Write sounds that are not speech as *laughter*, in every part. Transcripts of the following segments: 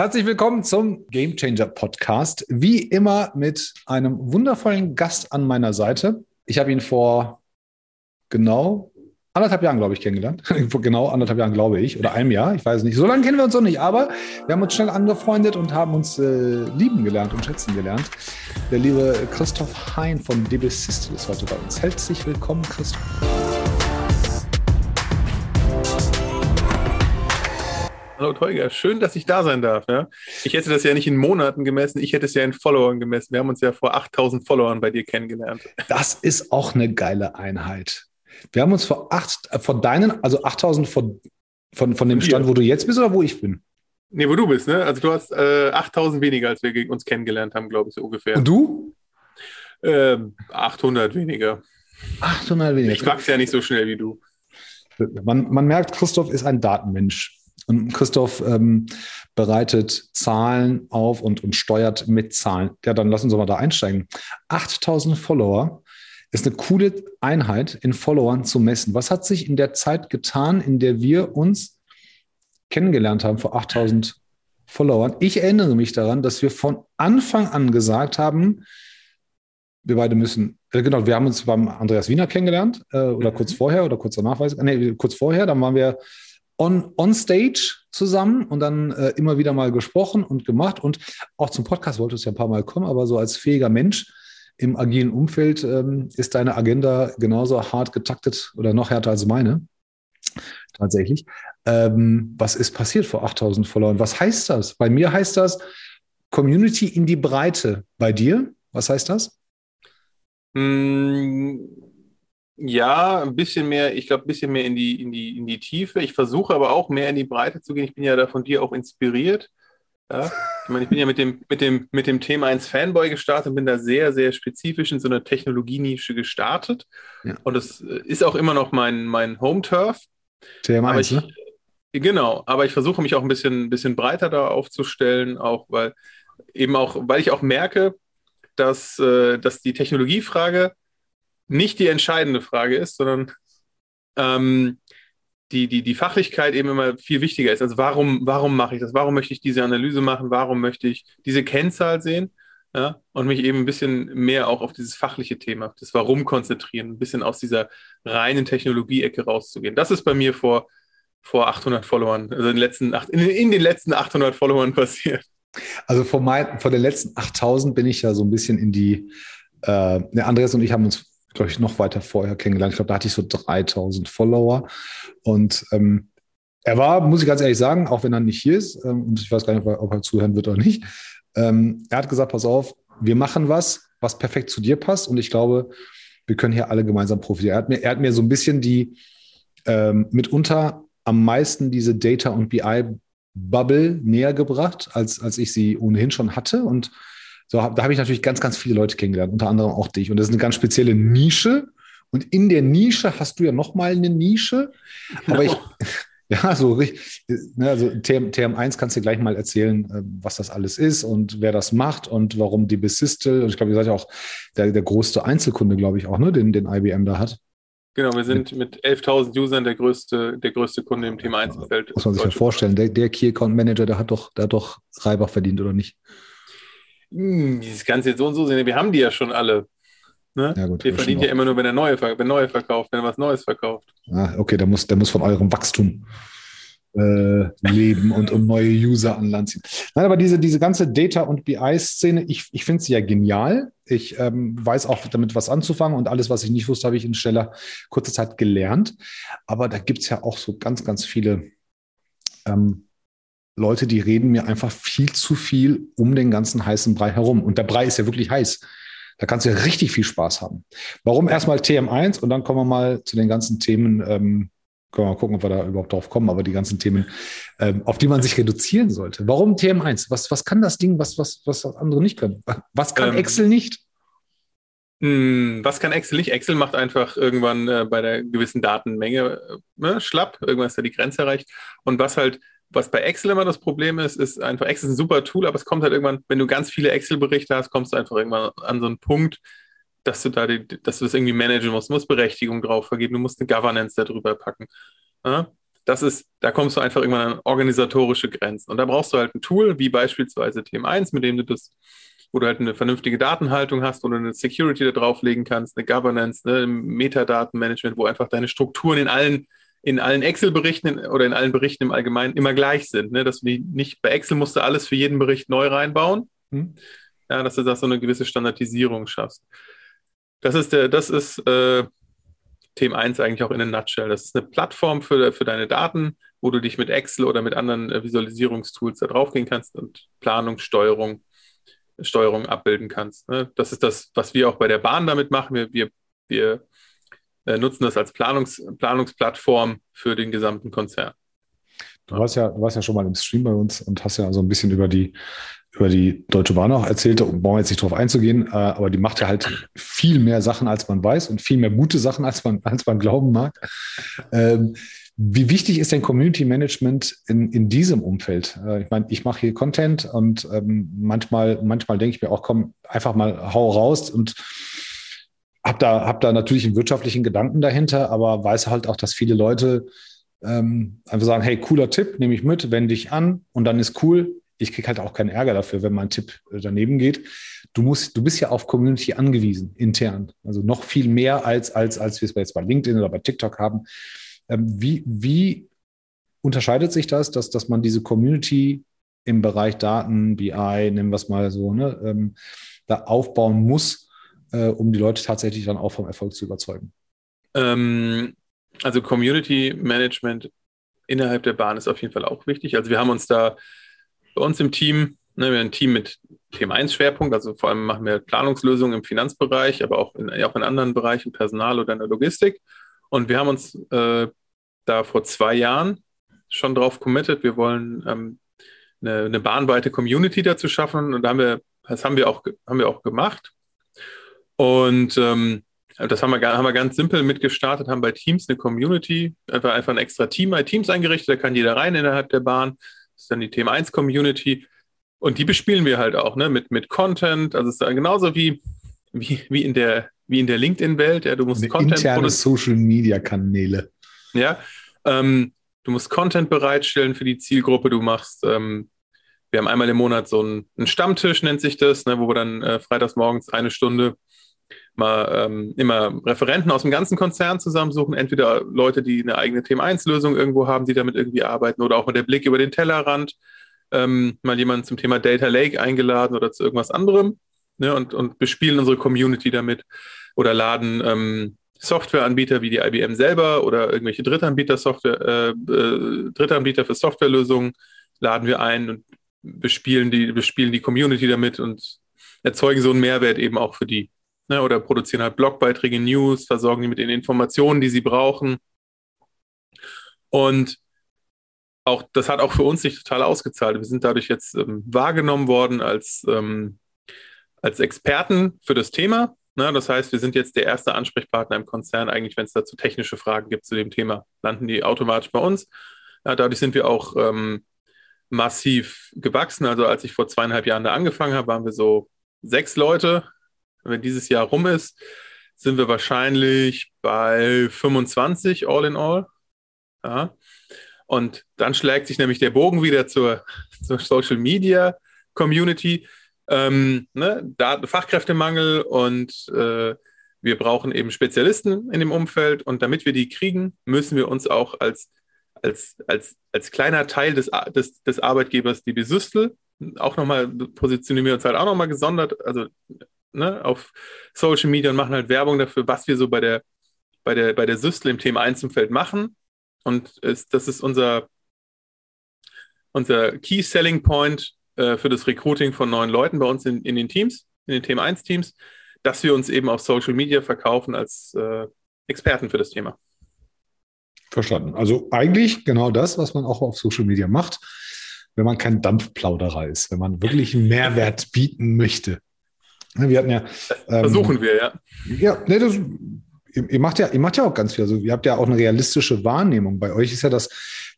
Herzlich willkommen zum Game Changer Podcast. Wie immer mit einem wundervollen Gast an meiner Seite. Ich habe ihn vor genau anderthalb Jahren, glaube ich, kennengelernt. *laughs* genau anderthalb Jahren, glaube ich, oder einem Jahr. Ich weiß nicht. So lange kennen wir uns noch nicht, aber wir haben uns schnell angefreundet und haben uns äh, lieben gelernt und schätzen gelernt. Der liebe Christoph Hein von DB System ist heute bei uns. Herzlich willkommen, Christoph. Hallo Teuger, schön, dass ich da sein darf. Ja? Ich hätte das ja nicht in Monaten gemessen, ich hätte es ja in Followern gemessen. Wir haben uns ja vor 8000 Followern bei dir kennengelernt. Das ist auch eine geile Einheit. Wir haben uns vor acht, äh, von deinen, also 8000 von, von, von dem Stand, wo du jetzt bist oder wo ich bin? Nee, wo du bist, ne? Also du hast äh, 8000 weniger, als wir uns kennengelernt haben, glaube ich, so ungefähr. Und du? Ähm, 800 weniger. 800 weniger. Ich wachse ja nicht so schnell wie du. Man, man merkt, Christoph ist ein Datenmensch. Und Christoph ähm, bereitet Zahlen auf und, und steuert mit Zahlen. Ja, dann lassen Sie mal da einsteigen. 8000 Follower ist eine coole Einheit in Followern zu messen. Was hat sich in der Zeit getan, in der wir uns kennengelernt haben vor 8000 Followern? Ich erinnere mich daran, dass wir von Anfang an gesagt haben, wir beide müssen, äh, genau, wir haben uns beim Andreas Wiener kennengelernt, äh, oder mhm. kurz vorher oder kurz danach, weiß ich, nee, kurz vorher, dann waren wir on, on stage zusammen und dann äh, immer wieder mal gesprochen und gemacht. Und auch zum Podcast wollte es ja ein paar Mal kommen, aber so als fähiger Mensch im agilen Umfeld ähm, ist deine Agenda genauso hart getaktet oder noch härter als meine. Tatsächlich. Ähm, was ist passiert vor 8000 Followern? Was heißt das? Bei mir heißt das Community in die Breite. Bei dir? Was heißt das? Mm ja, ein bisschen mehr, ich glaube, ein bisschen mehr in die, in die, in die Tiefe. Ich versuche aber auch mehr in die Breite zu gehen. Ich bin ja da von dir auch inspiriert. Ja? Ich meine, ich bin ja mit dem, mit dem, mit dem Thema 1 Fanboy gestartet und bin da sehr, sehr spezifisch in so einer Technologienische gestartet. Ja. Und das ist auch immer noch mein, mein Home-Turf. TM1, ne? Genau, aber ich versuche mich auch ein bisschen, ein bisschen breiter da aufzustellen, auch weil eben auch, weil ich auch merke, dass, äh, dass die Technologiefrage nicht die entscheidende Frage ist, sondern ähm, die, die, die Fachlichkeit eben immer viel wichtiger ist. Also warum, warum mache ich das? Warum möchte ich diese Analyse machen? Warum möchte ich diese Kennzahl sehen? Ja, und mich eben ein bisschen mehr auch auf dieses fachliche Thema, das Warum konzentrieren, ein bisschen aus dieser reinen Technologie-Ecke rauszugehen. Das ist bei mir vor, vor 800 Followern, also in den letzten, in, in den letzten 800 Followern *laughs* passiert. Also vor, mein, vor den letzten 8000 bin ich ja so ein bisschen in die, äh, ne, Andreas und ich haben uns glaube ich, noch weiter vorher kennengelernt. Ich glaube, da hatte ich so 3000 Follower. Und ähm, er war, muss ich ganz ehrlich sagen, auch wenn er nicht hier ist, ähm, und ich weiß gar nicht, ob er, ob er zuhören wird oder nicht, ähm, er hat gesagt, pass auf, wir machen was, was perfekt zu dir passt. Und ich glaube, wir können hier alle gemeinsam profitieren. Er hat mir, er hat mir so ein bisschen die ähm, mitunter am meisten diese Data- und BI-Bubble näher gebracht, als, als ich sie ohnehin schon hatte. Und so, da habe ich natürlich ganz, ganz viele Leute kennengelernt, unter anderem auch dich. Und das ist eine ganz spezielle Nische. Und in der Nische hast du ja nochmal eine Nische. Aber ich, *laughs* *laughs* ja, so richtig, ne, also TM, TM1 kannst du gleich mal erzählen, äh, was das alles ist und wer das macht und warum die Besistel. Und ich glaube, ihr seid ja auch der, der größte Einzelkunde, glaube ich, auch, ne, den, den IBM da hat. Genau, wir sind mit, mit 11.000 Usern der größte, der größte Kunde im Thema 1-Feld. Muss man sich ja vorstellen, der, der Key Account Manager, der hat doch, der hat doch Reibach verdient, oder nicht? Hm, dieses Ganze jetzt so und so sehen, wir haben die ja schon alle. Ne? Ja, gut, wir verdienen ja immer nur, wenn der neue, wenn neue verkauft, wenn er was Neues verkauft. Ah, okay, der muss, der muss von eurem Wachstum äh, leben und, und neue User an Land ziehen. Nein, aber diese, diese ganze Data- und BI-Szene, ich, ich finde sie ja genial. Ich ähm, weiß auch damit was anzufangen und alles, was ich nicht wusste, habe ich in schneller kurzer Zeit gelernt. Aber da gibt es ja auch so ganz, ganz viele ähm, Leute, die reden mir einfach viel zu viel um den ganzen heißen Brei herum. Und der Brei ist ja wirklich heiß. Da kannst du ja richtig viel Spaß haben. Warum erstmal TM1 und dann kommen wir mal zu den ganzen Themen, ähm, können wir mal gucken, ob wir da überhaupt drauf kommen, aber die ganzen Themen, ähm, auf die man sich reduzieren sollte. Warum TM1? Was, was kann das Ding, was, was, was andere nicht können? Was kann ähm, Excel nicht? Hm, was kann Excel nicht? Excel macht einfach irgendwann äh, bei der gewissen Datenmenge äh, ne, schlapp, irgendwann ist da die Grenze erreicht. Und was halt was bei Excel immer das Problem ist, ist einfach, Excel ist ein super Tool, aber es kommt halt irgendwann, wenn du ganz viele Excel-Berichte hast, kommst du einfach irgendwann an so einen Punkt, dass du da die, dass du das irgendwie managen musst, du musst Berechtigung drauf vergeben, du musst eine Governance darüber packen. Ja? das ist, da kommst du einfach irgendwann an organisatorische Grenzen. Und da brauchst du halt ein Tool, wie beispielsweise TM1, mit dem du das, wo du halt eine vernünftige Datenhaltung hast, wo du eine Security da drauflegen kannst, eine Governance, ne, Metadatenmanagement, wo einfach deine Strukturen in allen, in allen Excel-Berichten oder in allen Berichten im Allgemeinen immer gleich sind. Ne? Dass du nicht bei Excel musst du alles für jeden Bericht neu reinbauen. Hm. Ja, dass du da so eine gewisse Standardisierung schaffst. Das ist der, das ist äh, Thema 1 eigentlich auch in a nutshell. Das ist eine Plattform für, für deine Daten, wo du dich mit Excel oder mit anderen äh, Visualisierungstools da draufgehen kannst und Planung, Steuerung, Steuerung abbilden kannst. Ne? Das ist das, was wir auch bei der Bahn damit machen. Wir, wir, wir äh, nutzen das als Planungs, Planungsplattform für den gesamten Konzern. Du warst ja, du warst ja schon mal im Stream bei uns und hast ja so ein bisschen über die über die Deutsche Bahn auch erzählt, um brauchen jetzt nicht drauf einzugehen, äh, aber die macht ja halt viel mehr Sachen, als man weiß und viel mehr gute Sachen, als man, als man glauben mag. Ähm, wie wichtig ist denn Community Management in, in diesem Umfeld? Äh, ich meine, ich mache hier Content und ähm, manchmal, manchmal denke ich mir auch, komm, einfach mal hau raus und hab da, hab da natürlich einen wirtschaftlichen Gedanken dahinter, aber weiß halt auch, dass viele Leute ähm, einfach sagen, hey, cooler Tipp, nehme ich mit, wende dich an und dann ist cool, ich kriege halt auch keinen Ärger dafür, wenn mein Tipp äh, daneben geht. Du musst, du bist ja auf Community angewiesen, intern. Also noch viel mehr als, als, als wir es jetzt bei LinkedIn oder bei TikTok haben. Ähm, wie, wie unterscheidet sich das, dass, dass man diese Community im Bereich Daten, BI, nennen wir es mal so, ne, ähm, da aufbauen muss, äh, um die Leute tatsächlich dann auch vom Erfolg zu überzeugen? Ähm, also Community Management innerhalb der Bahn ist auf jeden Fall auch wichtig. Also wir haben uns da bei uns im Team. Ne, wir haben ein Team mit Thema 1 Schwerpunkt, also vor allem machen wir Planungslösungen im Finanzbereich, aber auch in, auch in anderen Bereichen, Personal oder in der Logistik. Und wir haben uns äh, da vor zwei Jahren schon drauf committed. Wir wollen ähm, eine, eine, bahnweite Community dazu schaffen und da haben wir, das haben wir auch, haben wir auch gemacht. Und ähm, das haben wir, haben wir ganz simpel mitgestartet, haben bei Teams eine Community, einfach, einfach ein extra Team bei Teams eingerichtet, da kann jeder rein innerhalb der Bahn ist dann die Thema 1 Community. Und die bespielen wir halt auch, ne, mit, mit Content. Also es ist dann genauso wie, wie, wie in der, wie in der LinkedIn-Welt. Ja, du musst Eine Content interne Social Media Kanäle. Ja, ähm, du musst Content bereitstellen für die Zielgruppe. Du machst, ähm, wir haben einmal im Monat so einen, einen Stammtisch, nennt sich das, ne, wo wir dann äh, freitags morgens eine Stunde mal ähm, immer Referenten aus dem ganzen Konzern zusammensuchen, entweder Leute, die eine eigene Thema-1-Lösung irgendwo haben, die damit irgendwie arbeiten, oder auch mal der Blick über den Tellerrand, ähm, mal jemanden zum Thema Data Lake eingeladen oder zu irgendwas anderem ne, und, und bespielen unsere Community damit oder laden ähm, Softwareanbieter wie die IBM selber oder irgendwelche Drittanbieter, Software, äh, äh, Drittanbieter für Softwarelösungen laden wir ein und bespielen die, bespielen die Community damit und erzeugen so einen Mehrwert eben auch für die ne, oder produzieren halt Blogbeiträge, News, versorgen die mit den Informationen, die sie brauchen. Und auch das hat auch für uns sich total ausgezahlt. Wir sind dadurch jetzt ähm, wahrgenommen worden als, ähm, als Experten für das Thema. Ne? Das heißt, wir sind jetzt der erste Ansprechpartner im Konzern. Eigentlich, wenn es dazu technische Fragen gibt zu dem Thema, landen die automatisch bei uns. Ja, dadurch sind wir auch ähm, massiv gewachsen. Also als ich vor zweieinhalb Jahren da angefangen habe, waren wir so sechs Leute wenn dieses Jahr rum ist, sind wir wahrscheinlich bei 25 all in all. Ja. Und dann schlägt sich nämlich der Bogen wieder zur, *laughs* zur Social Media Community. Ähm, ne, da, Fachkräftemangel und äh, wir brauchen eben Spezialisten in dem Umfeld und damit wir die kriegen, müssen wir uns auch als, als, als, als kleiner Teil des, des, des Arbeitgebers DB Süstel auch nochmal positionieren wir uns halt auch nochmal gesondert, also ne, auf Social Media und machen halt Werbung dafür, was wir so bei der, bei der, bei der Süstel im Thema Einzelfeld machen. Und ist, das ist unser, unser Key Selling Point äh, für das Recruiting von neuen Leuten bei uns in, in den Teams, in den Thema 1 Teams, dass wir uns eben auf Social Media verkaufen als äh, Experten für das Thema. Verstanden. Also eigentlich genau das, was man auch auf Social Media macht, wenn man kein Dampfplauderer ist, wenn man wirklich einen *laughs* Mehrwert bieten möchte. Ne, wir hatten ja. Ähm, Versuchen wir, ja. Ja, ne, das ihr, macht ja, ihr macht ja auch ganz viel. Also ihr habt ja auch eine realistische Wahrnehmung. Bei euch ist ja das,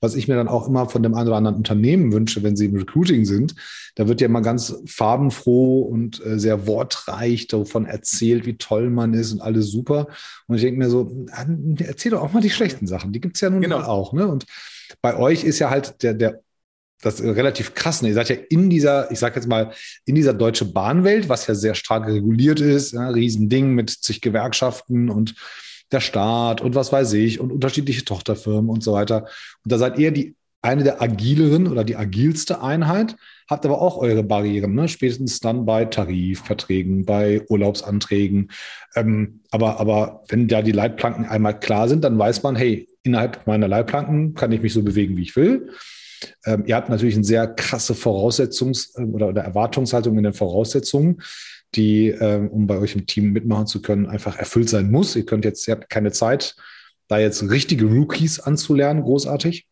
was ich mir dann auch immer von dem einen oder anderen Unternehmen wünsche, wenn sie im Recruiting sind. Da wird ja immer ganz farbenfroh und äh, sehr wortreich davon erzählt, wie toll man ist und alles super. Und ich denke mir so, erzähl doch auch mal die schlechten Sachen. Die gibt es ja nun genau. auch. Ne? Und bei euch ist ja halt der, der das ist relativ krass. Ne? Ihr seid ja in dieser, ich sage jetzt mal, in dieser deutsche Bahnwelt, was ja sehr stark reguliert ist, ja, Riesending mit zig Gewerkschaften und der Staat und was weiß ich und unterschiedliche Tochterfirmen und so weiter. Und da seid ihr die eine der agileren oder die agilste Einheit, habt aber auch eure Barrieren, ne? spätestens dann bei Tarifverträgen, bei Urlaubsanträgen. Ähm, aber, aber wenn da die Leitplanken einmal klar sind, dann weiß man, hey, innerhalb meiner Leitplanken kann ich mich so bewegen, wie ich will. Ähm, ihr habt natürlich eine sehr krasse Voraussetzungs- ähm, oder, oder Erwartungshaltung in den Voraussetzungen, die, ähm, um bei euch im Team mitmachen zu können, einfach erfüllt sein muss. Ihr könnt jetzt, ihr habt keine Zeit, da jetzt richtige Rookies anzulernen, großartig.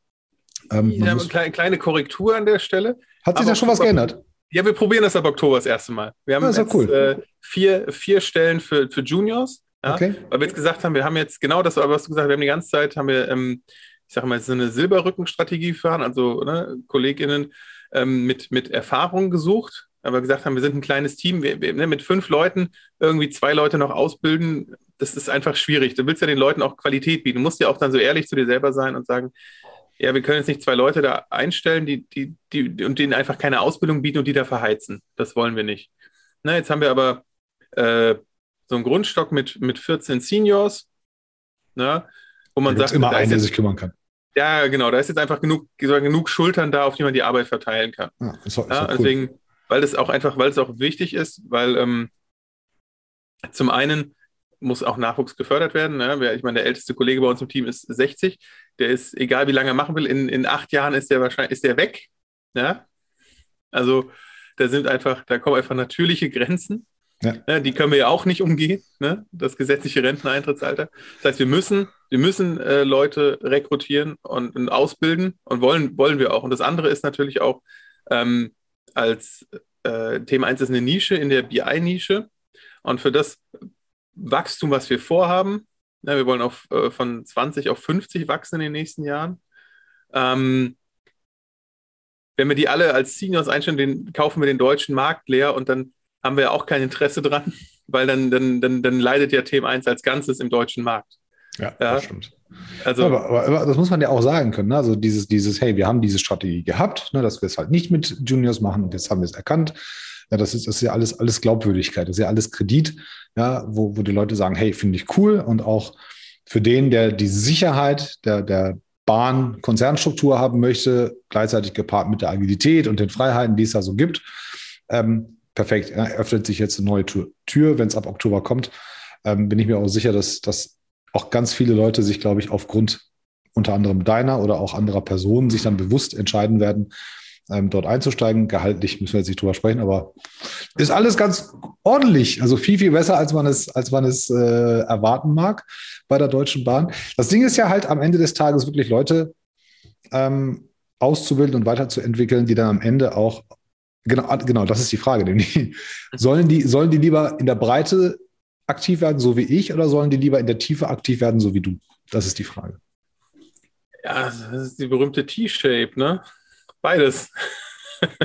Ähm, ja, kleine, kleine Korrektur an der Stelle. Hat sich da schon was geändert? Ja, wir probieren das ab Oktober das erste Mal. Wir haben ja, jetzt cool. äh, vier, vier Stellen für, für Juniors. Ja, okay. Weil wir jetzt gesagt haben, wir haben jetzt genau das, was du gesagt hast, wir haben die ganze Zeit, haben wir ähm, ich sage mal, so eine Silberrückenstrategie fahren, also ne, KollegInnen ähm, mit, mit Erfahrung gesucht, aber gesagt haben, wir sind ein kleines Team, wir, wir, ne, mit fünf Leuten irgendwie zwei Leute noch ausbilden, das ist einfach schwierig. Du willst ja den Leuten auch Qualität bieten. Du musst ja auch dann so ehrlich zu dir selber sein und sagen, ja, wir können jetzt nicht zwei Leute da einstellen, die, die, die, und denen einfach keine Ausbildung bieten und die da verheizen. Das wollen wir nicht. Na, jetzt haben wir aber äh, so einen Grundstock mit, mit 14 Seniors, na, wo man sagt, immer einen, der sich kümmern kann. Ja, genau. Da ist jetzt einfach genug, genug Schultern da, auf die man die Arbeit verteilen kann. Ja, ist auch, ist ja, cool. Deswegen, weil das auch einfach, weil es auch wichtig ist, weil ähm, zum einen muss auch Nachwuchs gefördert werden. Ne? Ich meine, der älteste Kollege bei uns im Team ist 60. Der ist, egal wie lange er machen will, in, in acht Jahren ist der wahrscheinlich ist der weg. Ja? Also da sind einfach, da kommen einfach natürliche *laughs* Grenzen. Ja. Ne, die können wir ja auch nicht umgehen, ne? das gesetzliche Renteneintrittsalter. Das heißt, wir müssen, wir müssen äh, Leute rekrutieren und, und, ausbilden und wollen, wollen wir auch. Und das andere ist natürlich auch ähm, als äh, Thema 1 ist eine Nische in der BI-Nische. Und für das Wachstum, was wir vorhaben, ne, wir wollen auf, äh, von 20 auf 50 wachsen in den nächsten Jahren. Ähm, wenn wir die alle als Seniors einstellen, den, kaufen wir den deutschen Markt leer und dann haben wir auch kein Interesse dran, weil dann, dann, dann, dann leidet ja Themen 1 als Ganzes im deutschen Markt. Ja, ja. das stimmt. Also, aber, aber, aber, das muss man ja auch sagen können. Ne? Also dieses, dieses, hey, wir haben diese Strategie gehabt, ne, dass wir es halt nicht mit Juniors machen und jetzt haben wir es erkannt. Ja, das ist, das ist ja alles, alles Glaubwürdigkeit, das ist ja alles Kredit, ja, wo, wo die Leute sagen, hey, finde ich cool. Und auch für den, der die Sicherheit der, der Bahn-Konzernstruktur haben möchte, gleichzeitig gepaart mit der Agilität und den Freiheiten, die es da so gibt, ähm, perfekt, öffnet sich jetzt eine neue Tür, wenn es ab Oktober kommt. Ähm, bin ich mir auch sicher, dass, dass auch ganz viele Leute sich, glaube ich, aufgrund unter anderem deiner oder auch anderer Personen sich dann bewusst entscheiden werden, ähm, dort einzusteigen. Gehaltlich müssen wir jetzt nicht drüber sprechen, aber ist alles ganz ordentlich. Also viel, viel besser, als man es, als man es äh, erwarten mag bei der Deutschen Bahn. Das Ding ist ja halt am Ende des Tages wirklich Leute ähm, auszubilden und weiterzuentwickeln, die dann am Ende auch Genau, ah, genau, das ist die Frage. *laughs* sollen, die, sollen die lieber in der Breite aktiv werden, so wie ich, oder sollen die lieber in der Tiefe aktiv werden, so wie du? Das ist die Frage. Ja, das ist die berühmte T-Shape, ne? Beides. *laughs*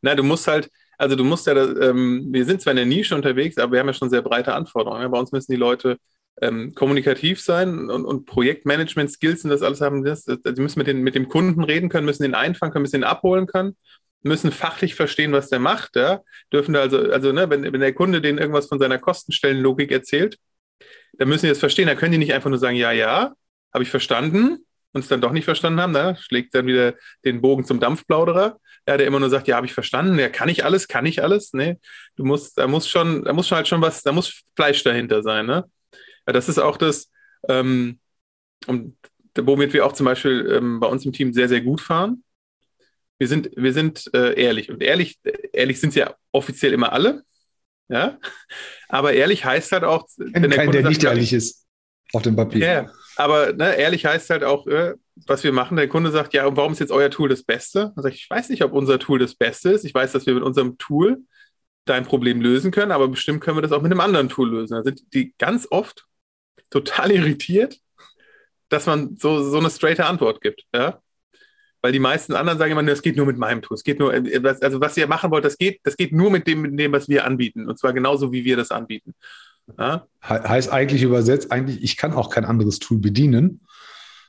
Na, du musst halt, also du musst ja, ähm, wir sind zwar in der Nische unterwegs, aber wir haben ja schon sehr breite Anforderungen. Ja? Bei uns müssen die Leute ähm, kommunikativ sein und, und Projektmanagement-Skills und das alles haben. Das, die müssen mit, den, mit dem Kunden reden können, müssen den einfangen können, müssen den abholen können müssen fachlich verstehen, was der macht. Ja? Dürfen da also, also ne, wenn, wenn der Kunde denen irgendwas von seiner Kostenstellenlogik erzählt, dann müssen die das verstehen. Da können die nicht einfach nur sagen, ja, ja, habe ich verstanden und es dann doch nicht verstanden haben. Da schlägt dann wieder den Bogen zum Dampfplauderer, ja, der immer nur sagt, ja, habe ich verstanden, ja, kann ich alles, kann ich alles. Nee, du musst, da muss schon, da muss schon halt schon was, da muss Fleisch dahinter sein. Ne? Ja, das ist auch das, ähm, und womit wir auch zum Beispiel ähm, bei uns im Team sehr, sehr gut fahren wir sind, wir sind äh, ehrlich. Und ehrlich, ehrlich sind sie ja offiziell immer alle. Ja. Aber ehrlich heißt halt auch, wenn der, Kein, Kunde der sagt, nicht ehrlich ist auf dem Papier. Ja, aber ne, ehrlich heißt halt auch, äh, was wir machen. Der Kunde sagt, ja, und warum ist jetzt euer Tool das Beste? Dann sage ich, ich weiß nicht, ob unser Tool das Beste ist. Ich weiß, dass wir mit unserem Tool dein Problem lösen können, aber bestimmt können wir das auch mit einem anderen Tool lösen. Da sind die ganz oft total *laughs* irritiert, dass man so, so eine straighte Antwort gibt. Ja? Weil die meisten anderen sagen immer, das geht nur mit meinem Tool. Es geht nur, äh, also was ihr machen wollt, das geht, das geht nur mit dem, mit dem, was wir anbieten. Und zwar genauso, wie wir das anbieten. Ja? Heißt eigentlich übersetzt, eigentlich, ich kann auch kein anderes Tool bedienen.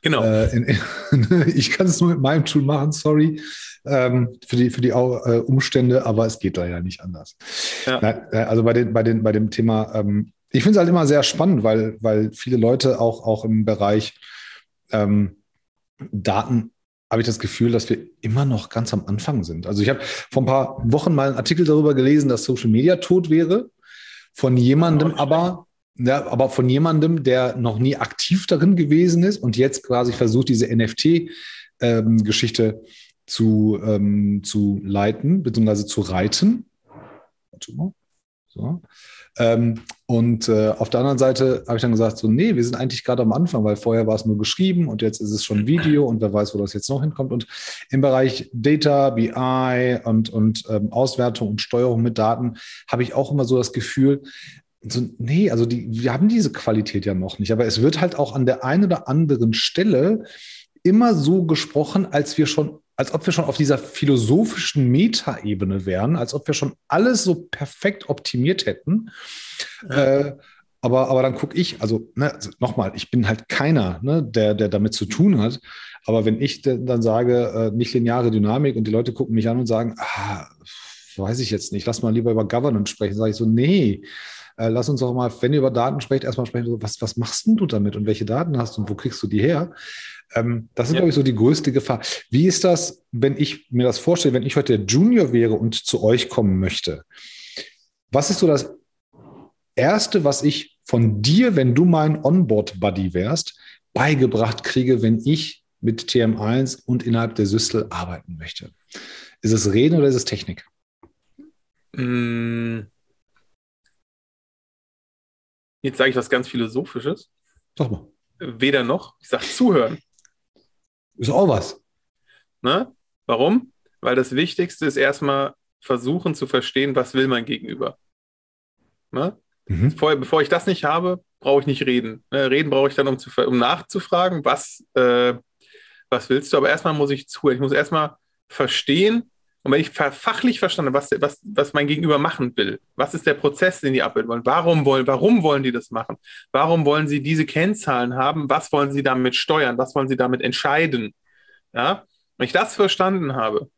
Genau. Äh, in, in, *laughs* ich kann es nur mit meinem Tool machen, sorry ähm, für die, für die äh, Umstände, aber es geht da ja nicht anders. Ja. Na, also bei, den, bei, den, bei dem Thema, ähm, ich finde es halt immer sehr spannend, weil, weil viele Leute auch, auch im Bereich ähm, Daten habe ich das Gefühl, dass wir immer noch ganz am Anfang sind. Also ich habe vor ein paar Wochen mal einen Artikel darüber gelesen, dass Social Media tot wäre. Von jemandem oh, aber, ja, aber von jemandem, der noch nie aktiv darin gewesen ist und jetzt quasi versucht, diese NFT-Geschichte ähm, zu, ähm, zu leiten, beziehungsweise zu reiten. Warte mal. So. Ähm, und äh, auf der anderen Seite habe ich dann gesagt, so, nee, wir sind eigentlich gerade am Anfang, weil vorher war es nur geschrieben und jetzt ist es schon Video und wer weiß, wo das jetzt noch hinkommt. Und im Bereich Data, BI und, und ähm, Auswertung und Steuerung mit Daten habe ich auch immer so das Gefühl, so, nee, also die, wir haben diese Qualität ja noch nicht, aber es wird halt auch an der einen oder anderen Stelle immer so gesprochen, als wir schon als ob wir schon auf dieser philosophischen Metaebene wären, als ob wir schon alles so perfekt optimiert hätten. Ja. Äh, aber, aber dann gucke ich, also, ne, also nochmal, ich bin halt keiner, ne, der, der damit zu tun hat. Aber wenn ich dann sage, äh, nicht lineare Dynamik und die Leute gucken mich an und sagen, ah, weiß ich jetzt nicht, lass mal lieber über Governance sprechen, sage ich so, nee, äh, lass uns auch mal, wenn ihr über Daten sprecht, erstmal sprechen, was, was machst denn du damit und welche Daten hast du und wo kriegst du die her? Ähm, das ist, ja. glaube ich, so die größte Gefahr. Wie ist das, wenn ich mir das vorstelle, wenn ich heute der Junior wäre und zu euch kommen möchte? Was ist so das Erste, was ich von dir, wenn du mein Onboard-Buddy wärst, beigebracht kriege, wenn ich mit TM1 und innerhalb der Systel arbeiten möchte? Ist es Reden oder ist es Technik? Mm. Jetzt sage ich was ganz Philosophisches. Sag mal. Weder noch. Ich sage zuhören. Ist auch was. Ne? Warum? Weil das Wichtigste ist erstmal versuchen zu verstehen, was will mein Gegenüber. Ne? Mhm. Vorher, bevor ich das nicht habe, brauche ich nicht reden. Ne? Reden brauche ich dann, um, zu, um nachzufragen, was, äh, was willst du. Aber erstmal muss ich zuhören. Ich muss erstmal verstehen, und wenn ich fachlich verstanden habe, was, was, was mein Gegenüber machen will, was ist der Prozess, den die abbilden wollen, warum wollen, warum wollen die das machen, warum wollen sie diese Kennzahlen haben, was wollen sie damit steuern, was wollen sie damit entscheiden, ja, wenn ich das verstanden habe,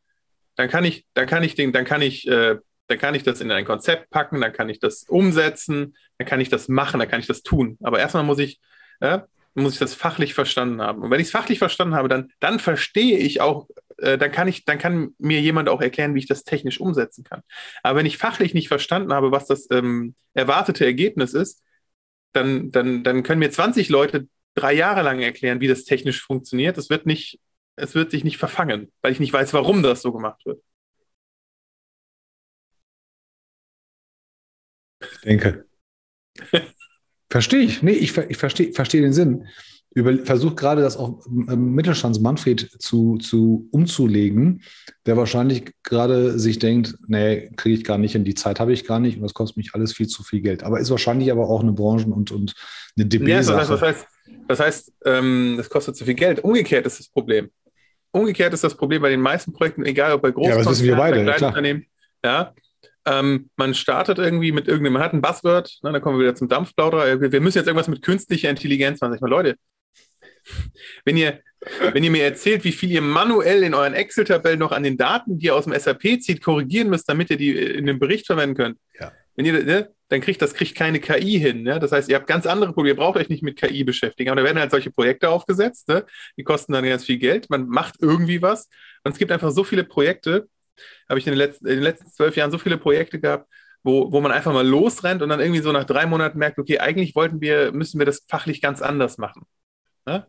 dann kann ich, dann kann ich den, dann kann ich, äh, dann kann ich das in ein Konzept packen, dann kann ich das umsetzen, dann kann ich das machen, dann kann ich das tun. Aber erstmal muss ich, äh, muss ich das fachlich verstanden haben. Und wenn ich es fachlich verstanden habe, dann, dann verstehe ich auch äh, dann kann ich, dann kann mir jemand auch erklären, wie ich das technisch umsetzen kann. Aber wenn ich fachlich nicht verstanden habe, was das ähm, erwartete Ergebnis ist, dann, dann, dann können mir 20 Leute drei Jahre lang erklären, wie das technisch funktioniert. Es wird nicht, es wird sich nicht verfangen, weil ich nicht weiß, warum das so gemacht wird. Ich denke. *laughs* verstehe ich. Nee, ich, ich verstehe versteh den Sinn versucht gerade das auch ähm, Mittelstands Manfred zu, zu umzulegen, der wahrscheinlich gerade sich denkt, nee, kriege ich gar nicht hin, die Zeit habe ich gar nicht und das kostet mich alles viel zu viel Geld. Aber ist wahrscheinlich aber auch eine Branchen- und, und eine DB. Ja, das heißt, das heißt, das heißt ähm, das kostet zu viel Geld. Umgekehrt ist das Problem. Umgekehrt ist das Problem bei den meisten Projekten, egal ob bei großen ja, beide, kleinen ja, Unternehmen. Ja, ähm, man startet irgendwie mit irgendeinem, man hat ein Buzzword, ne, dann kommen wir wieder zum Dampfplauderer. Wir, wir müssen jetzt irgendwas mit künstlicher Intelligenz machen. Sag ich mal, Leute, wenn ihr, wenn ihr mir erzählt, wie viel ihr manuell in euren Excel-Tabellen noch an den Daten, die ihr aus dem SAP zieht, korrigieren müsst, damit ihr die in dem Bericht verwenden könnt, ja. wenn ihr, ne, dann kriegt das kriegt keine KI hin. Ne? Das heißt, ihr habt ganz andere Probleme, ihr braucht euch nicht mit KI beschäftigen. Aber da werden halt solche Projekte aufgesetzt, ne? die kosten dann ganz viel Geld. Man macht irgendwie was. Und es gibt einfach so viele Projekte, habe ich in den, letzten, in den letzten zwölf Jahren so viele Projekte gehabt, wo, wo man einfach mal losrennt und dann irgendwie so nach drei Monaten merkt, okay, eigentlich wollten wir, müssen wir das fachlich ganz anders machen. Ne?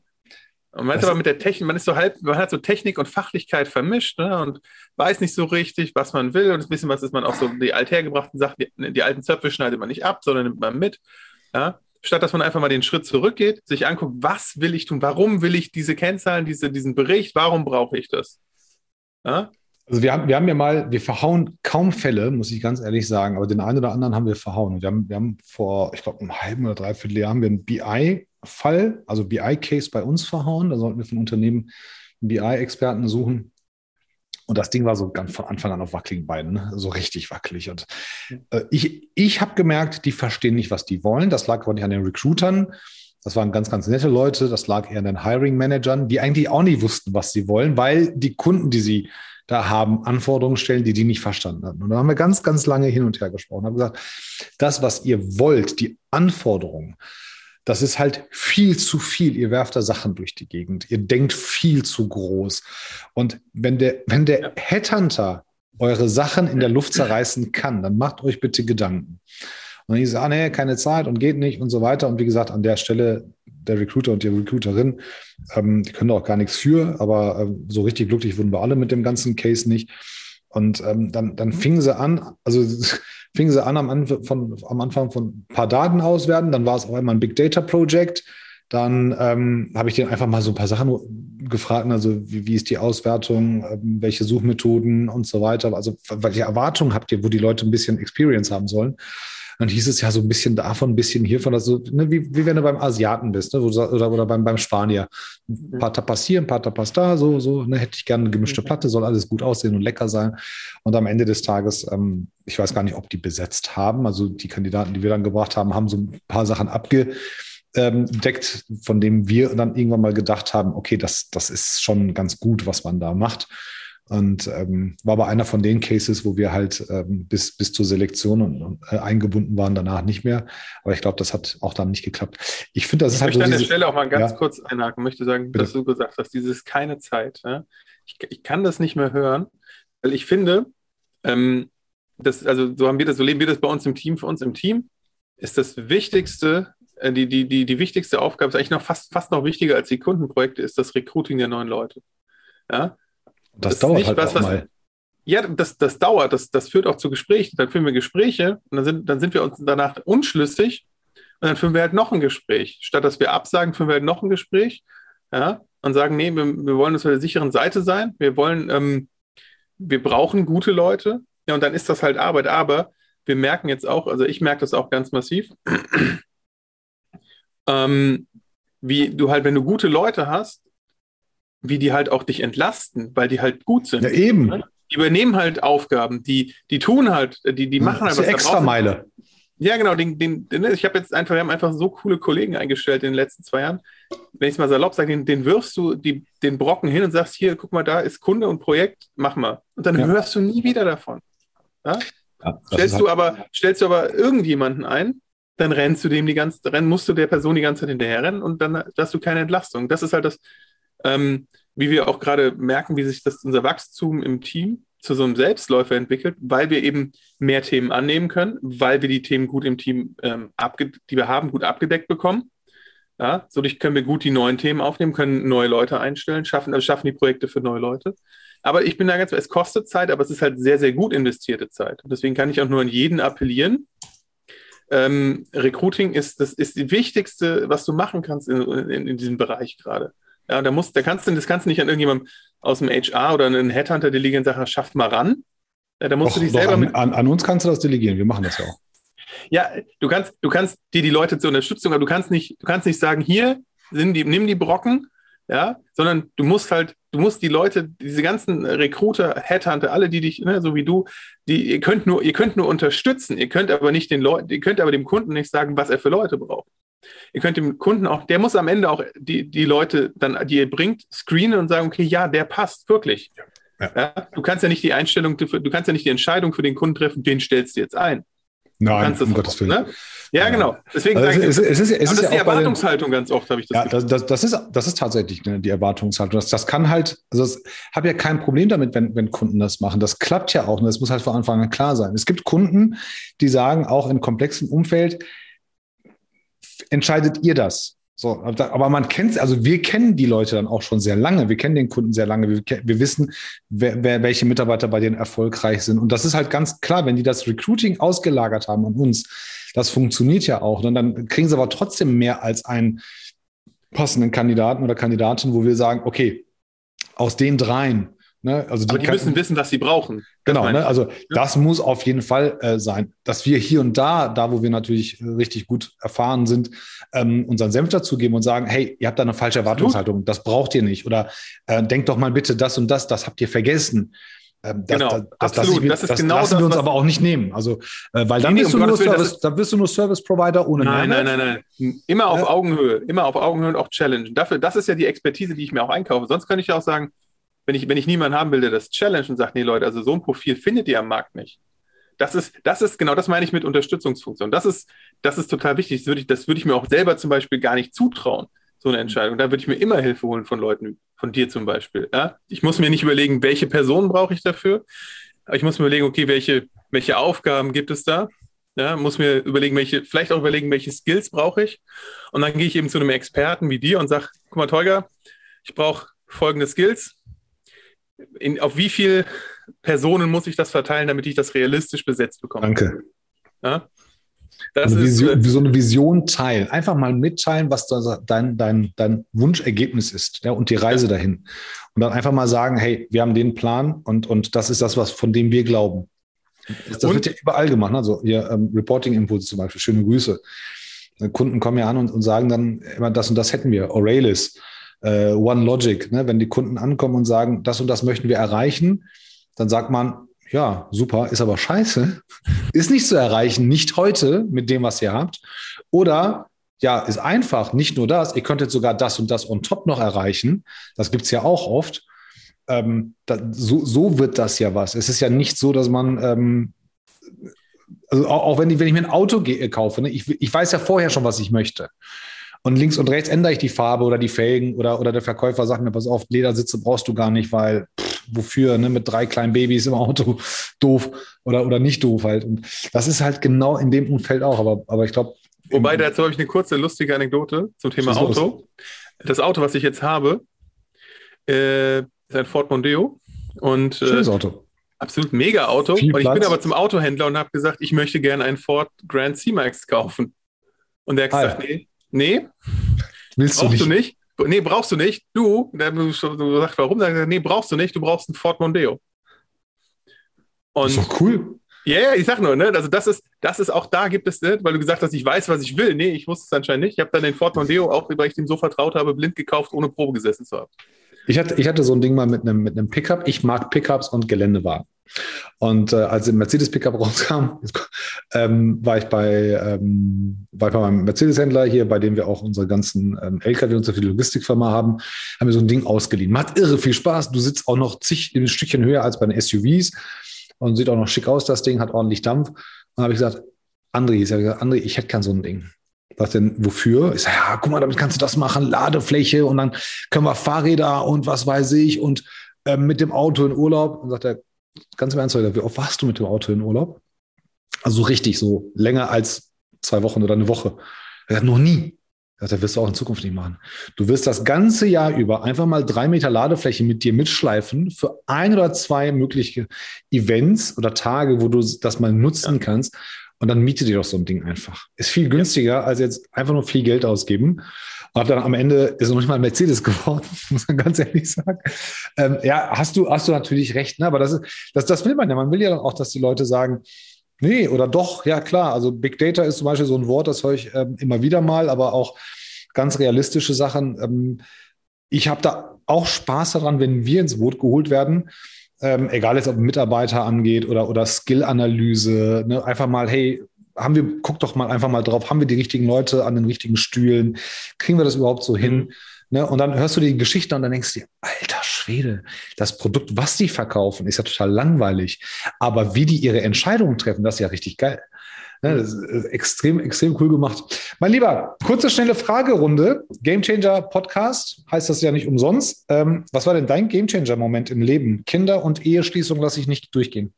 Und man ist aber mit der Technik, man ist so halb, man hat so Technik und Fachlichkeit vermischt ne, und weiß nicht so richtig, was man will. Und ein bisschen was ist man auch so die althergebrachten Sachen, die, die, alten Zöpfe schneidet man nicht ab, sondern nimmt man mit. Ja. Statt dass man einfach mal den Schritt zurückgeht, sich anguckt, was will ich tun, warum will ich diese Kennzahlen, diese, diesen Bericht, warum brauche ich das? Ja. Also wir haben, wir haben ja mal, wir verhauen kaum Fälle, muss ich ganz ehrlich sagen, aber den einen oder anderen haben wir verhauen. Wir haben, wir haben vor, ich glaube, einem halben oder dreiviertel Jahr haben wir einen BI-Fall, also BI-Case bei uns verhauen. Da sollten wir von Unternehmen BI-Experten suchen. Und das Ding war so ganz von Anfang an auf wackeligen Beinen, ne? so richtig wackelig. Und äh, ich, ich habe gemerkt, die verstehen nicht, was die wollen. Das lag aber nicht an den Recruitern. Das waren ganz, ganz nette Leute. Das lag eher an den Hiring-Managern, die eigentlich auch nicht wussten, was sie wollen, weil die Kunden, die sie da haben, Anforderungen stellen, die die nicht verstanden hatten. Und da haben wir ganz, ganz lange hin und her gesprochen. Haben gesagt, das, was ihr wollt, die Anforderungen, das ist halt viel zu viel. Ihr werft da Sachen durch die Gegend. Ihr denkt viel zu groß. Und wenn der, wenn der Headhunter eure Sachen in der Luft zerreißen kann, dann macht euch bitte Gedanken. Und ich sage, ah, nee, keine Zeit und geht nicht und so weiter. Und wie gesagt, an der Stelle der Recruiter und die Recruiterin, ähm, die können auch gar nichts für, aber ähm, so richtig glücklich wurden wir alle mit dem ganzen Case nicht. Und ähm, dann, dann fingen sie an, also *laughs* fingen sie an am, Anfang von, am Anfang von ein paar Daten auswerten, dann war es auch einmal ein Big Data Project. Dann ähm, habe ich den einfach mal so ein paar Sachen gefragt, also wie, wie ist die Auswertung, ähm, welche Suchmethoden und so weiter. Also welche Erwartungen habt ihr, wo die Leute ein bisschen Experience haben sollen? Dann hieß es ja so ein bisschen davon, ein bisschen hiervon, also ne, wie, wie wenn du beim Asiaten bist ne, oder, oder beim, beim Spanier. Ein paar Tapas hier, ein paar Tapas da, so, so ne, hätte ich gerne eine gemischte Platte, soll alles gut aussehen und lecker sein. Und am Ende des Tages, ähm, ich weiß gar nicht, ob die besetzt haben. Also die Kandidaten, die wir dann gebracht haben, haben so ein paar Sachen abge deckt, von dem wir dann irgendwann mal gedacht haben, okay, das, das ist schon ganz gut, was man da macht. Und ähm, war aber einer von den Cases, wo wir halt ähm, bis, bis zur Selektion und, äh, eingebunden waren, danach nicht mehr. Aber ich glaube, das hat auch dann nicht geklappt. Ich finde, das ich ist halt. Ich möchte so an der Stelle auch mal ganz ja. kurz einhaken, möchte sagen, Bitte. dass du gesagt hast, dieses keine Zeit. Ja? Ich, ich, kann das nicht mehr hören, weil ich finde, ähm, das, also so haben wir das, so leben wir das bei uns im Team, für uns im Team, ist das Wichtigste, äh, die, die, die, die wichtigste Aufgabe, ist eigentlich noch fast, fast noch wichtiger als die Kundenprojekte, ist das Recruiting der neuen Leute. Ja? Das, das dauert halt was, auch mal. Ja, das, das dauert, das, das führt auch zu Gesprächen. Dann führen wir Gespräche und dann sind, dann sind wir uns danach unschlüssig und dann führen wir halt noch ein Gespräch. Statt dass wir absagen, führen wir halt noch ein Gespräch ja, und sagen, nee, wir, wir wollen auf der sicheren Seite sein. Wir wollen, ähm, wir brauchen gute Leute. Ja, und dann ist das halt Arbeit. Aber wir merken jetzt auch, also ich merke das auch ganz massiv, *clears throat* ähm, wie du halt, wenn du gute Leute hast, wie die halt auch dich entlasten, weil die halt gut sind. Ja, eben. Ne? Die übernehmen halt Aufgaben, die, die tun halt, die, die machen halt was. Extra Meile. Ja, genau. Den, den, den, ich habe jetzt einfach, wir haben einfach so coole Kollegen eingestellt in den letzten zwei Jahren. Wenn ich es mal salopp sage, den, den wirfst du die, den Brocken hin und sagst, hier, guck mal, da ist Kunde und Projekt, mach mal. Und dann ja. hörst du nie wieder davon. Ja? Ja, stellst halt du aber, stellst du aber irgendjemanden ein, dann rennst du dem die ganze, dann musst du der Person die ganze Zeit hinterher rennen und dann hast du keine Entlastung. Das ist halt das, ähm, wie wir auch gerade merken, wie sich das unser Wachstum im Team zu so einem Selbstläufer entwickelt, weil wir eben mehr Themen annehmen können, weil wir die Themen gut im Team, ähm, die wir haben, gut abgedeckt bekommen. Ja, dadurch können wir gut die neuen Themen aufnehmen, können neue Leute einstellen, schaffen, also schaffen die Projekte für neue Leute. Aber ich bin da ganz, es kostet Zeit, aber es ist halt sehr, sehr gut investierte Zeit. Und deswegen kann ich auch nur an jeden appellieren. Ähm, Recruiting ist das ist die wichtigste, was du machen kannst in, in, in diesem Bereich gerade. Ja, da musst, da kannst du, das kannst du nicht an irgendjemandem aus dem HR oder einen Headhunter delegieren und sagen, schaff mal ran. Ja, da musst doch, du dich selber an, mit. An, an, uns kannst du das delegieren, wir machen das ja auch. Ja, du kannst, du kannst dir die Leute zur Unterstützung, aber du kannst nicht, du kannst nicht sagen, hier, sind die, nimm die Brocken, ja, sondern du musst halt, du musst die Leute, diese ganzen Recruiter, Headhunter, alle, die dich, ne, so wie du, die, ihr könnt nur, ihr könnt nur unterstützen, ihr könnt aber nicht den Leuten, ihr könnt aber dem Kunden nicht sagen, was er für Leute braucht. Ihr könnt dem Kunden auch, der muss am Ende auch die, die Leute dann, die ihr bringt, screenen und sagen, okay, ja, der passt wirklich. Ja. Ja, du kannst ja nicht die Einstellung, du kannst ja nicht die Entscheidung für den Kunden treffen, den stellst du jetzt ein. Nein, um Gottes Willen. Ne? Ja, ja, genau. Deswegen also es, es, ist, es ist, ist ja die Erwartungshaltung ganz oft, habe ich das Ja, das, das, das, ist, das ist tatsächlich ne, die Erwartungshaltung. Das, das kann halt, also ich habe ja kein Problem damit, wenn, wenn Kunden das machen. Das klappt ja auch. Und das muss halt von Anfang an klar sein. Es gibt Kunden, die sagen, auch in komplexem Umfeld, entscheidet ihr das? So, aber man kennt, also wir kennen die Leute dann auch schon sehr lange. Wir kennen den Kunden sehr lange. Wir, wir wissen, wer, wer, welche Mitarbeiter bei denen erfolgreich sind. Und das ist halt ganz klar, wenn die das Recruiting ausgelagert haben an uns, das funktioniert ja auch. Und dann kriegen sie aber trotzdem mehr als einen passenden Kandidaten oder Kandidatin, wo wir sagen, okay, aus den dreien Ne? Also die, Aber die kann, müssen wissen, was sie brauchen. Genau, ne? also ja. das muss auf jeden Fall äh, sein. Dass wir hier und da, da wo wir natürlich äh, richtig gut erfahren sind, ähm, unseren Senf dazugeben und sagen, hey, ihr habt da eine falsche Erwartungshaltung, das braucht ihr nicht. Oder äh, denkt doch mal bitte das und das, das habt ihr vergessen. Ähm, das, genau, das, das, absolut. Das, ist genau lassen das, wir uns aber auch nicht nehmen. Also, äh, weil dann, nee, bist um du nur Service, dann bist du nur Service Provider ohne Nein, Mehrwert. nein, nein, nein. Immer auf äh, Augenhöhe, immer auf Augenhöhe und auch Challenge. Dafür, das ist ja die Expertise, die ich mir auch einkaufe. Sonst könnte ich auch sagen, wenn ich, wenn ich niemanden haben will, der das challenge und sagt, nee, Leute, also so ein Profil findet ihr am Markt nicht. Das ist, das ist, genau das meine ich mit Unterstützungsfunktion. Das ist, das ist total wichtig. Das würde ich, das würde ich mir auch selber zum Beispiel gar nicht zutrauen, so eine Entscheidung. Da würde ich mir immer Hilfe holen von Leuten, von dir zum Beispiel. Ja? Ich muss mir nicht überlegen, welche Person brauche ich dafür. Ich muss mir überlegen, okay, welche, welche Aufgaben gibt es da? Ja, muss mir überlegen, welche, vielleicht auch überlegen, welche Skills brauche ich. Und dann gehe ich eben zu einem Experten wie dir und sage, guck mal, Tolga, ich brauche folgende Skills in, auf wie viele Personen muss ich das verteilen, damit ich das realistisch besetzt bekomme? Danke. Ja? Das eine Vision, ist, äh, so eine Vision teilen. Einfach mal mitteilen, was dein, dein, dein Wunschergebnis ist ja, und die Reise ja. dahin. Und dann einfach mal sagen, hey, wir haben den Plan und, und das ist das, was von dem wir glauben. Das, das wird ja überall gemacht. Also hier ähm, Reporting-Impulse zum Beispiel, schöne Grüße. Kunden kommen ja an und, und sagen dann immer, das und das hätten wir. Oralis äh, One Logic. Ne? Wenn die Kunden ankommen und sagen, das und das möchten wir erreichen, dann sagt man, ja, super, ist aber scheiße, *laughs* ist nicht zu erreichen, nicht heute mit dem, was ihr habt. Oder ja, ist einfach, nicht nur das, ihr könntet sogar das und das on top noch erreichen. Das gibt es ja auch oft. Ähm, da, so, so, wird das ja was. Es ist ja nicht so, dass man, ähm, also auch, auch wenn, ich, wenn ich mir ein Auto kaufe, ne, ich, ich weiß ja vorher schon, was ich möchte. Und links und rechts ändere ich die Farbe oder die Felgen oder, oder der Verkäufer sagt mir, pass auf, Ledersitze brauchst du gar nicht, weil pff, wofür, ne, mit drei kleinen Babys im Auto, *laughs* doof oder, oder nicht doof halt. Und das ist halt genau in dem Umfeld auch, aber, aber ich glaube. Wobei, dazu habe ich eine kurze, lustige Anekdote zum Thema Auto. Los. Das Auto, was ich jetzt habe, äh, ist ein Ford Mondeo. Und, äh, Schönes Auto. Absolut mega Auto. Viel und ich Platz. bin aber zum Autohändler und habe gesagt, ich möchte gerne einen Ford Grand C-Max kaufen. Und der hat gesagt, nee, Nee. Willst brauchst du nicht? du nicht? Nee, brauchst du nicht. Du, der du sagst, warum? Nee, brauchst du nicht. Du brauchst einen Ford Mondeo. Und, das ist doch cool. Ja, ja, ich sag nur, ne? Also das ist, das ist auch da gibt es, ne? weil du gesagt hast, ich weiß, was ich will. Nee, ich wusste es anscheinend nicht. Ich habe dann den Ford Mondeo, auch weil ich dem so vertraut habe, blind gekauft, ohne Probe gesessen zu haben. Ich hatte, ich hatte so ein Ding mal mit einem, mit einem Pickup. Ich mag Pickups und Geländewagen. Und äh, als der Mercedes-Pickup *laughs* rauskam, ähm, war ich bei, ähm, war ich bei meinem Mercedes-Händler hier, bei dem wir auch unsere ganzen ähm, LKW und so viel Logistikfirma haben, haben wir so ein Ding ausgeliehen. Macht irre viel Spaß. Du sitzt auch noch zig ein Stückchen höher als bei den SUVs und sieht auch noch schick aus, das Ding, hat ordentlich Dampf. Und habe ich gesagt, André, ich gesagt, André, ich hätte gern so ein Ding. Was denn, wofür? Ich sage, ja, guck mal, damit kannst du das machen, Ladefläche und dann können wir Fahrräder und was weiß ich und äh, mit dem Auto in Urlaub. Und sagt er, ganz im Ernst, wie oft warst du mit dem Auto in Urlaub? Also richtig, so länger als zwei Wochen oder eine Woche. Er sagt, noch nie. Das wirst du auch in Zukunft nicht machen. Du wirst das ganze Jahr über einfach mal drei Meter Ladefläche mit dir mitschleifen für ein oder zwei mögliche Events oder Tage, wo du das mal nutzen ja. kannst. Und dann miete dir doch so ein Ding einfach. Ist viel günstiger, als jetzt einfach nur viel Geld ausgeben. Und dann am Ende ist noch nicht mal ein Mercedes geworden, *laughs* muss man ganz ehrlich sagen. Ähm, ja, hast du, hast du natürlich recht, ne? aber das, ist, das, das will man ja. Man will ja dann auch, dass die Leute sagen, nee, oder doch, ja klar. Also Big Data ist zum Beispiel so ein Wort, das höre ich ähm, immer wieder mal, aber auch ganz realistische Sachen. Ähm, ich habe da auch Spaß daran, wenn wir ins Boot geholt werden. Ähm, egal jetzt, ob Mitarbeiter angeht oder, oder Skill-Analyse, ne? einfach mal, hey, haben wir, guck doch mal einfach mal drauf, haben wir die richtigen Leute an den richtigen Stühlen? Kriegen wir das überhaupt so hin? Mhm. Ne? Und dann hörst du die Geschichte und dann denkst du dir, alter Schwede, das Produkt, was die verkaufen, ist ja total langweilig. Aber wie die ihre Entscheidungen treffen, das ist ja richtig geil. Ne? Das ist extrem, extrem cool gemacht. Mein Lieber, kurze, schnelle Fragerunde. Gamechanger Podcast heißt das ja nicht umsonst. Ähm, was war denn dein Gamechanger-Moment im Leben? Kinder und Eheschließung lasse ich nicht durchgehen.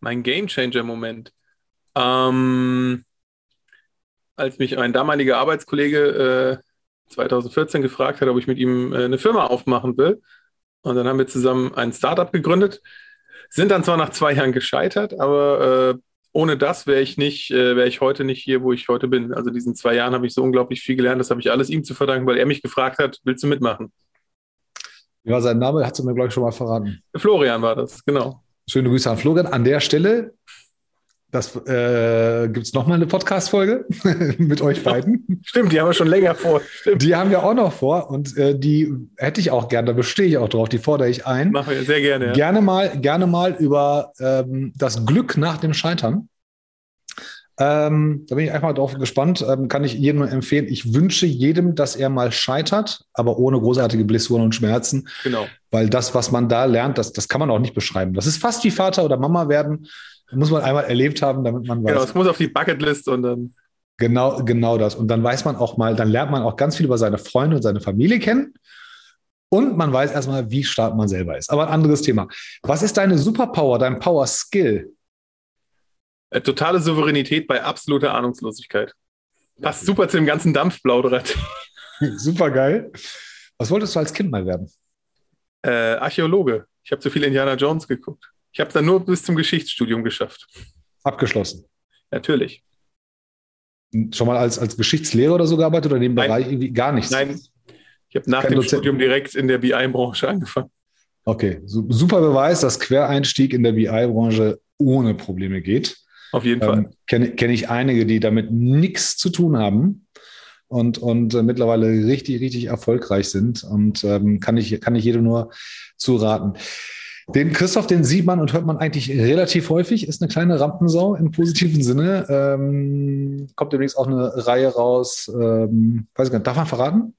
Mein Gamechanger-Moment. Ähm, als mich ein damaliger Arbeitskollege äh, 2014 gefragt hat, ob ich mit ihm äh, eine Firma aufmachen will. Und dann haben wir zusammen ein Startup gegründet. Sind dann zwar nach zwei Jahren gescheitert, aber äh, ohne das wäre ich nicht, äh, wäre ich heute nicht hier, wo ich heute bin. Also diesen zwei Jahren habe ich so unglaublich viel gelernt. Das habe ich alles ihm zu verdanken, weil er mich gefragt hat, willst du mitmachen? Wie war sein Name? Hat sie mir, glaube ich, schon mal verraten. Florian war das, genau. Schöne Grüße an Florian. An der Stelle, das äh, gibt es nochmal eine Podcast-Folge *laughs* mit euch beiden. Stimmt, die haben wir schon länger vor. Stimmt. Die haben wir auch noch vor und äh, die hätte ich auch gerne, da bestehe ich auch drauf, die fordere ich ein. Machen wir sehr gerne. Ja. Gerne mal, gerne mal über ähm, das Glück nach dem Scheitern. Ähm, da bin ich einfach drauf gespannt. Ähm, kann ich jedem nur empfehlen. Ich wünsche jedem, dass er mal scheitert, aber ohne großartige Blessuren und Schmerzen. Genau. Weil das, was man da lernt, das, das kann man auch nicht beschreiben. Das ist fast wie Vater oder Mama werden. Muss man einmal erlebt haben, damit man weiß. Genau, es muss auf die Bucketlist und dann. Genau, genau das. Und dann weiß man auch mal, dann lernt man auch ganz viel über seine Freunde und seine Familie kennen. Und man weiß erstmal, wie stark man selber ist. Aber ein anderes Thema. Was ist deine Superpower, dein Power Skill? Äh, totale Souveränität bei absoluter Ahnungslosigkeit. Passt super zu dem ganzen Dampfplauderett. *laughs* super geil. Was wolltest du als Kind mal werden? Äh, Archäologe. Ich habe zu viel Indiana Jones geguckt. Ich habe es dann nur bis zum Geschichtsstudium geschafft. Abgeschlossen. Natürlich. Schon mal als, als Geschichtslehrer oder so gearbeitet oder in dem Nein. Bereich irgendwie gar nichts? Nein, ich habe nach Kein dem Dozent. Studium direkt in der BI-Branche angefangen. Okay, Su- super Beweis, dass Quereinstieg in der BI-Branche ohne Probleme geht. Auf jeden Fall. Ähm, Kenne kenn ich einige, die damit nichts zu tun haben und, und äh, mittlerweile richtig, richtig erfolgreich sind. Und ähm, kann, ich, kann ich jedem nur zuraten. Den Christoph, den sieht man und hört man eigentlich relativ häufig, ist eine kleine Rampensau im positiven Sinne. Ähm, kommt demnächst auch eine Reihe raus. Ähm, weiß ich gar nicht, darf man verraten?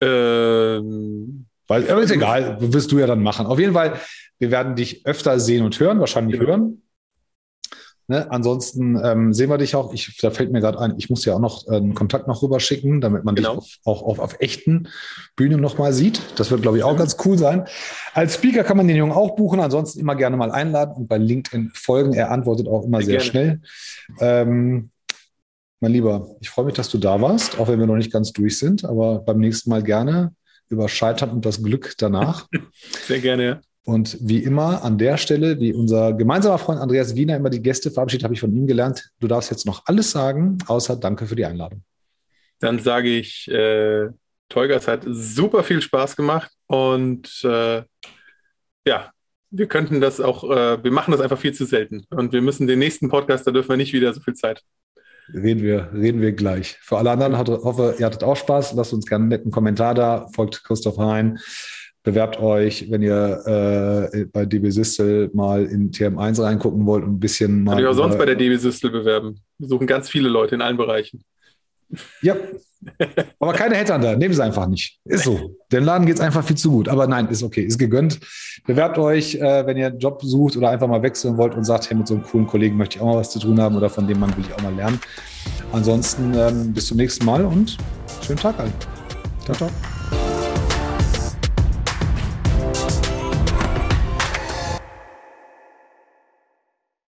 Ähm, Weil, aber ist egal, wirst du ja dann machen. Auf jeden Fall, wir werden dich öfter sehen und hören, wahrscheinlich hören. Ne? Ansonsten ähm, sehen wir dich auch. Ich, da fällt mir gerade ein, ich muss ja auch noch äh, einen Kontakt noch rüber schicken, damit man Genau. dich auf, auch auf, auf echten Bühnen nochmal sieht. Das wird, glaube ich, auch ganz cool sein. Als Speaker kann man den Jungen auch buchen, ansonsten immer gerne mal einladen und bei LinkedIn folgen. Er antwortet auch immer sehr, Sehr schnell. Ähm, mein Lieber, ich freue mich, dass du da warst, auch wenn wir noch nicht ganz durch sind, aber beim nächsten Mal gerne über Scheitern und das Glück danach. *laughs* sehr gerne, ja. Und wie immer an der Stelle, wie unser gemeinsamer Freund Andreas Wiener immer die Gäste verabschiedet, habe ich von ihm gelernt. Du darfst jetzt noch alles sagen, außer Danke für die Einladung. Dann sage ich, äh, Tolga, es hat super viel Spaß gemacht und äh, ja, wir könnten das auch, äh, wir machen das einfach viel zu selten und wir müssen den nächsten Podcast, da dürfen wir nicht wieder so viel Zeit. Reden wir, reden wir gleich. Für alle anderen hat, hoffe, ihr hattet auch Spaß. Lasst uns gerne einen netten Kommentar da. Folgt Christoph Hein. Bewerbt euch, wenn ihr äh, bei DB Sistel mal in TM1 reingucken wollt und ein bisschen mal. Kann ich auch sonst bei der DB Systel bewerben. Wir suchen ganz viele Leute in allen Bereichen. Ja. Aber keine Headhunter, nehmen sie einfach nicht. Ist so. Dem Laden geht es einfach viel zu gut. Aber nein, ist okay, ist gegönnt. Bewerbt euch, äh, wenn ihr einen Job sucht oder einfach mal wechseln wollt und sagt, hey, mit so einem coolen Kollegen möchte ich auch mal was zu tun haben oder von dem Mann will ich auch mal lernen. Ansonsten ähm, bis zum nächsten Mal und schönen Tag allen. Ciao, ciao.